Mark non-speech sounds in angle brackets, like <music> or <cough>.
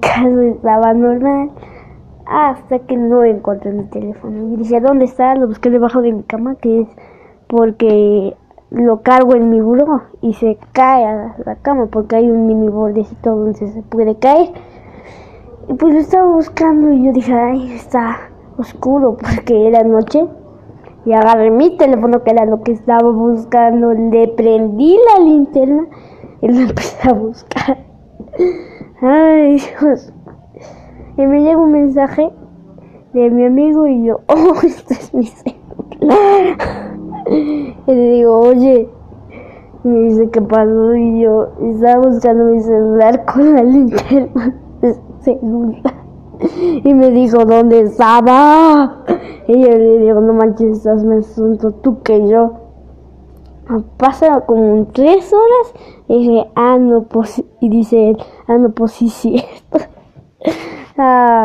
caso estaba normal. Hasta que no encontré mi teléfono. Y dije, ¿dónde está? Lo busqué debajo de mi cama, que es porque lo cargo en mi buró y se cae a la cama porque hay un mini bordecito donde se puede caer. Y pues lo estaba buscando y yo dije, ay, está oscuro porque era noche. Y agarré mi teléfono, que era lo que estaba buscando, le prendí la linterna y lo empecé a buscar. Ay, Dios. Y me llega un mensaje de mi amigo y yo, <laughs> oh, este es mi celular. Y le digo, oye, y me dice, ¿qué pasó? Y yo estaba buscando mi celular con la linterna de celular. Y me dijo, ¿dónde estaba? Y yo le digo, no manches, estás más asunto tú que yo. Pasa como tres horas y dije, ah, no, pues, y dice ah, no, pues sí, <laughs> cierto. ah,